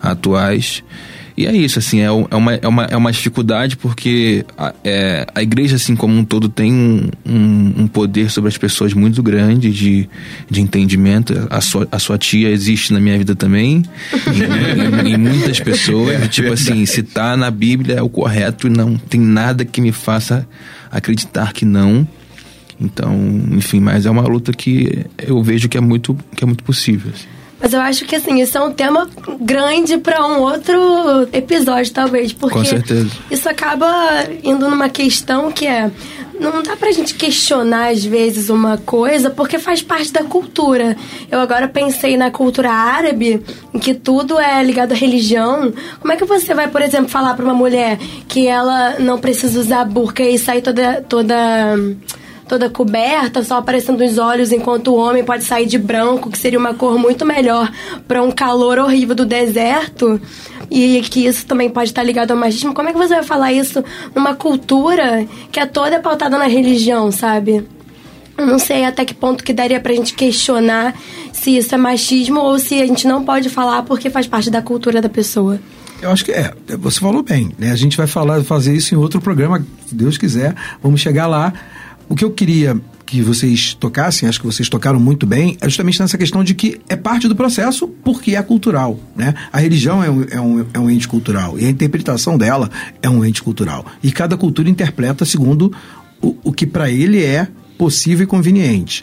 Speaker 4: atuais. E é isso, assim, é, é, uma, é, uma, é uma dificuldade porque a, é, a igreja, assim como um todo, tem um, um, um, poder sobre as pessoas muito grande de, de entendimento. A sua, a sua tia existe na minha vida também, em, em, em muitas pessoas. É, tipo assim, se tá na Bíblia é o correto e não tem nada que me faça acreditar que não. Então, enfim, mas é uma luta que eu vejo que é muito, que é muito possível. Assim.
Speaker 2: Mas eu acho que, assim, isso é um tema grande para um outro episódio, talvez. Porque
Speaker 4: Com certeza.
Speaker 2: isso acaba indo numa questão que é. Não dá pra gente questionar, às vezes, uma coisa porque faz parte da cultura. Eu agora pensei na cultura árabe, em que tudo é ligado à religião. Como é que você vai, por exemplo, falar pra uma mulher que ela não precisa usar burca e sair toda. toda toda coberta, só aparecendo os olhos, enquanto o homem pode sair de branco, que seria uma cor muito melhor para um calor horrível do deserto. E que isso também pode estar ligado ao machismo. Como é que você vai falar isso numa cultura que é toda pautada na religião, sabe? Eu não sei até que ponto que daria pra gente questionar se isso é machismo ou se a gente não pode falar porque faz parte da cultura da pessoa.
Speaker 1: Eu acho que é, você falou bem, né? A gente vai falar, fazer isso em outro programa, se Deus quiser. Vamos chegar lá. O que eu queria que vocês tocassem, acho que vocês tocaram muito bem, é justamente nessa questão de que é parte do processo porque é cultural. Né? A religião é um, é, um, é um ente cultural e a interpretação dela é um ente cultural. E cada cultura interpreta segundo o, o que para ele é possível e conveniente.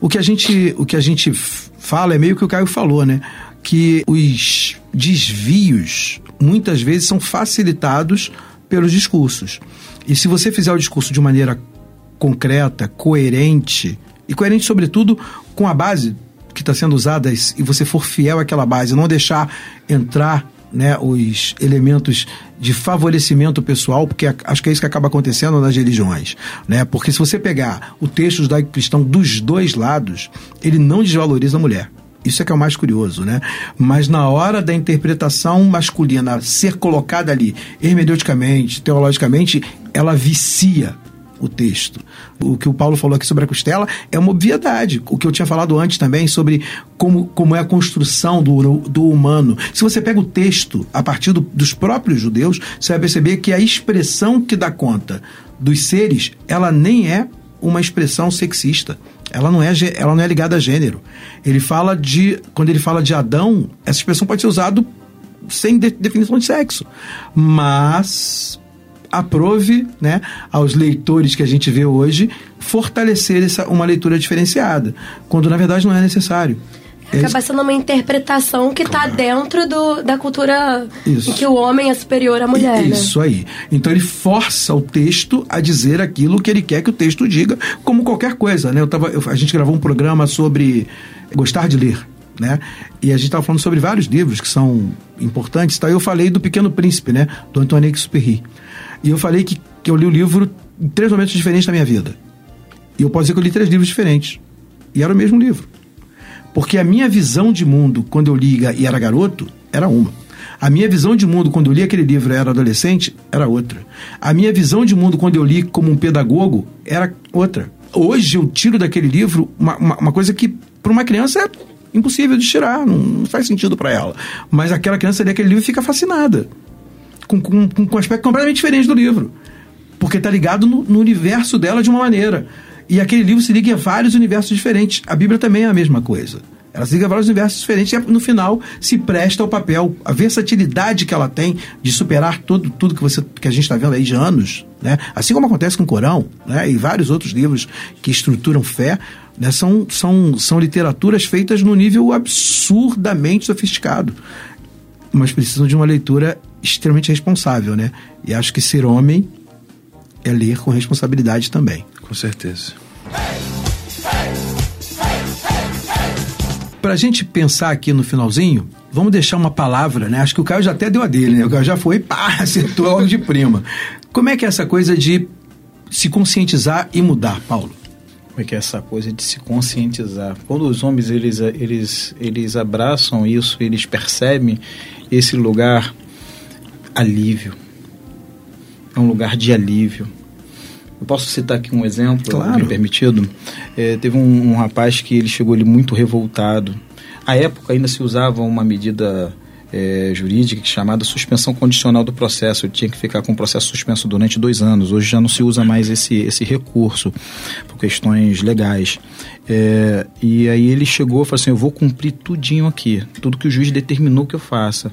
Speaker 1: O que, a gente, o que a gente fala é meio que o Caio falou, né? Que os desvios muitas vezes são facilitados pelos discursos. E se você fizer o discurso de maneira concreta, coerente, e coerente, sobretudo, com a base que está sendo usada, e você for fiel àquela base, não deixar entrar né, os elementos de favorecimento pessoal, porque acho que é isso que acaba acontecendo nas religiões, né? Porque se você pegar o texto judaico-cristão dos dois lados, ele não desvaloriza a mulher. Isso é que é o mais curioso, né? Mas na hora da interpretação masculina ser colocada ali, hermeneuticamente, teologicamente, ela vicia o texto. O que o Paulo falou aqui sobre a costela é uma obviedade. O que eu tinha falado antes também sobre como, como é a construção do, do humano. Se você pega o texto a partir do, dos próprios judeus, você vai perceber que a expressão que dá conta dos seres, ela nem é uma expressão sexista. Ela não é, ela não é ligada a gênero. Ele fala de. Quando ele fala de Adão, essa expressão pode ser usada sem de, definição de sexo. Mas aprove né, aos leitores que a gente vê hoje fortalecer essa, uma leitura diferenciada, quando na verdade não é necessário.
Speaker 2: Acaba sendo uma interpretação que está dentro do, da cultura Isso. em que o homem é superior à mulher.
Speaker 1: Né? Isso
Speaker 2: né?
Speaker 1: aí. Então ele força o texto a dizer aquilo que ele quer que o texto diga, como qualquer coisa. Né? Eu tava, eu, a gente gravou um programa sobre gostar de ler. Né? E a gente estava falando sobre vários livros que são importantes. Tá? Eu falei do Pequeno Príncipe, né? do Antoine Exupéry. E eu falei que, que eu li o livro em três momentos diferentes da minha vida. E eu posso dizer que eu li três livros diferentes. E era o mesmo livro. Porque a minha visão de mundo, quando eu li e era garoto, era uma. A minha visão de mundo, quando eu li aquele livro e era adolescente, era outra. A minha visão de mundo, quando eu li como um pedagogo, era outra. Hoje eu tiro daquele livro uma, uma, uma coisa que, para uma criança, é impossível de tirar, não, não faz sentido para ela. Mas aquela criança lê aquele livro e fica fascinada com, com, com um aspecto completamente diferente do livro. Porque está ligado no, no universo dela de uma maneira. E aquele livro se liga a vários universos diferentes. A Bíblia também é a mesma coisa. Ela se liga a vários universos diferentes e no final se presta ao papel. A versatilidade que ela tem de superar tudo, tudo que, você, que a gente está vendo aí de anos, né? assim como acontece com o Corão né? e vários outros livros que estruturam fé, né? são, são, são literaturas feitas no nível absurdamente sofisticado. Mas precisam de uma leitura extremamente responsável, né? E acho que ser homem é ler com responsabilidade também.
Speaker 4: Com certeza.
Speaker 1: Para a gente pensar aqui no finalzinho, vamos deixar uma palavra, né? Acho que o Caio já até deu a dele, né? O Caio já foi, pá, acertou logo de prima. Como é que é essa coisa de se conscientizar e mudar, Paulo?
Speaker 3: Como é que é essa coisa de se conscientizar? Quando os homens eles, eles, eles abraçam isso, eles percebem esse lugar alívio. É um lugar de alívio. Eu posso citar aqui um exemplo, claro. me permitido? É, teve um, um, rapaz que ele chegou ali muito revoltado. À época ainda se usava uma medida é, jurídica chamada suspensão condicional do processo. Eu tinha que ficar com o processo suspenso durante dois anos. Hoje já não se usa mais esse, esse recurso por questões legais. É, e aí ele chegou e falou assim: Eu vou cumprir tudinho aqui, tudo que o juiz determinou que eu faça.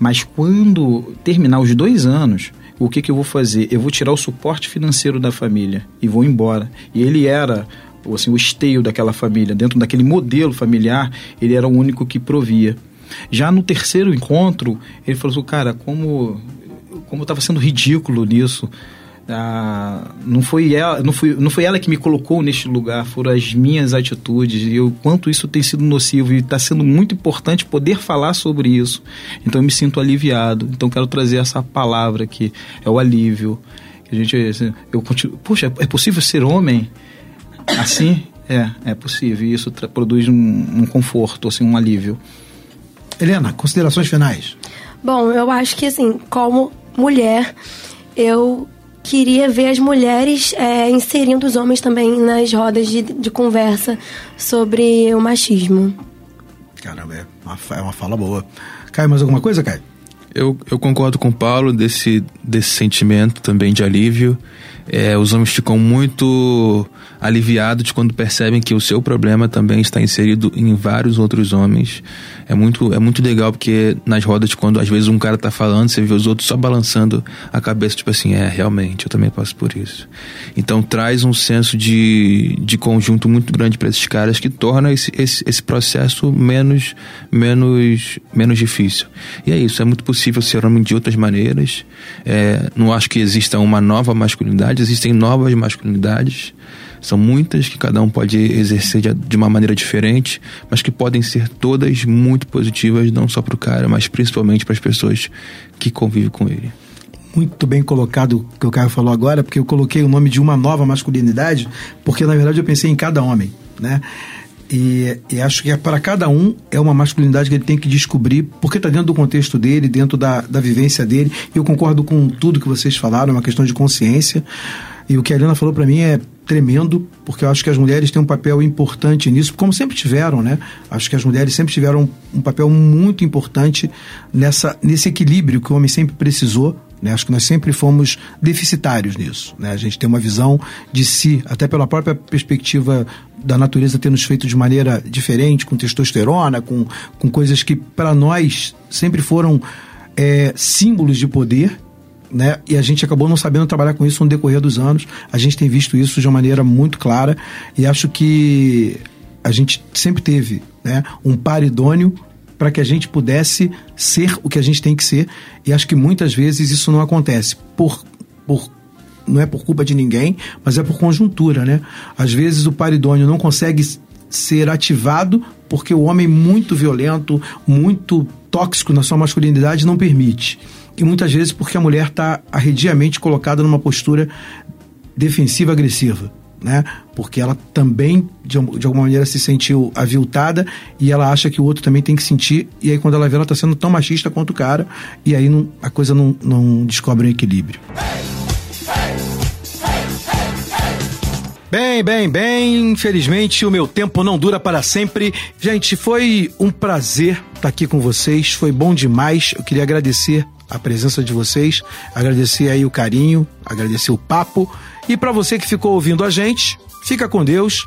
Speaker 3: Mas quando terminar os dois anos, o que, que eu vou fazer? Eu vou tirar o suporte financeiro da família e vou embora. E ele era assim, o esteio daquela família, dentro daquele modelo familiar, ele era o único que provia. Já no terceiro encontro, ele falou assim, cara, como como estava sendo ridículo nisso, ah, não foi ela, não foi, não foi ela que me colocou neste lugar, foram as minhas atitudes e o quanto isso tem sido nocivo e está sendo muito importante poder falar sobre isso. Então eu me sinto aliviado. Então quero trazer essa palavra que é o alívio. Que a gente, assim, eu continuo, puxa, é possível ser homem assim? É, é possível. E isso produz um, um conforto, assim, um alívio.
Speaker 1: Helena, considerações finais.
Speaker 2: Bom, eu acho que assim, como mulher, eu queria ver as mulheres é, inserindo os homens também nas rodas de, de conversa sobre o machismo.
Speaker 1: Caramba, é uma, é uma fala boa. Caio, mais alguma coisa, Caio?
Speaker 4: Eu, eu concordo com o Paulo desse, desse sentimento também de alívio. É, os homens ficam muito aliviados quando percebem que o seu problema também está inserido em vários outros homens. É muito, é muito legal porque nas rodas, quando às vezes um cara tá falando, você vê os outros só balançando a cabeça, tipo assim, é, realmente, eu também passo por isso. Então traz um senso de, de conjunto muito grande para esses caras que torna esse, esse, esse processo menos, menos, menos difícil. E é isso, é muito possível ser homem de outras maneiras. É, não acho que exista uma nova masculinidade, existem novas masculinidades São muitas que cada um pode exercer de uma maneira diferente, mas que podem ser todas muito positivas, não só para o cara, mas principalmente para as pessoas que convivem com ele
Speaker 1: muito bem colocado o que o Caio falou agora, porque eu coloquei o nome de uma nova masculinidade, porque na verdade eu pensei em cada homem, né? E, e, acho que é para cada um é uma masculinidade que ele tem que descobrir, porque está dentro do contexto dele, dentro da, da vivência dele. E eu concordo com tudo que vocês falaram, é uma questão de consciência. E o que a Helena falou para mim é tremendo, porque eu acho que as mulheres têm um papel importante nisso, como sempre tiveram, né? Acho que as mulheres sempre tiveram um papel muito importante nessa, nesse equilíbrio que o homem sempre precisou né? Acho que nós sempre fomos deficitários nisso. Né? A gente tem uma visão de si, até pela própria perspectiva da natureza ter nos feito de maneira diferente, com testosterona, com, com coisas que para nós sempre foram é, símbolos de poder. Né? E a gente acabou não sabendo trabalhar com isso no decorrer dos anos. A gente tem visto isso de uma maneira muito clara e acho que a gente sempre teve né, um par idôneo para que a gente pudesse ser o que a gente tem que ser. E acho que muitas vezes isso não acontece por, por não é por culpa de ninguém, mas é por conjuntura, né? Às vezes o paridônio não consegue ser ativado porque o homem muito violento, muito tóxico na sua masculinidade não permite. E muitas vezes porque a mulher está arrediamente colocada numa postura defensiva agressiva né? Porque ela também, de, de, alguma maneira, se sentiu aviltada e ela acha que o outro também tem que sentir. E aí, quando ela vê, ela está sendo tão machista quanto o cara, e aí não, a coisa não, não descobre um equilíbrio. Bem, bem, bem. Infelizmente, o meu tempo não dura para sempre. Gente, foi um prazer estar aqui com vocês. Foi bom demais. Eu queria agradecer a presença de vocês, agradecer aí o carinho, agradecer o papo. E para você que ficou ouvindo a gente, fica com Deus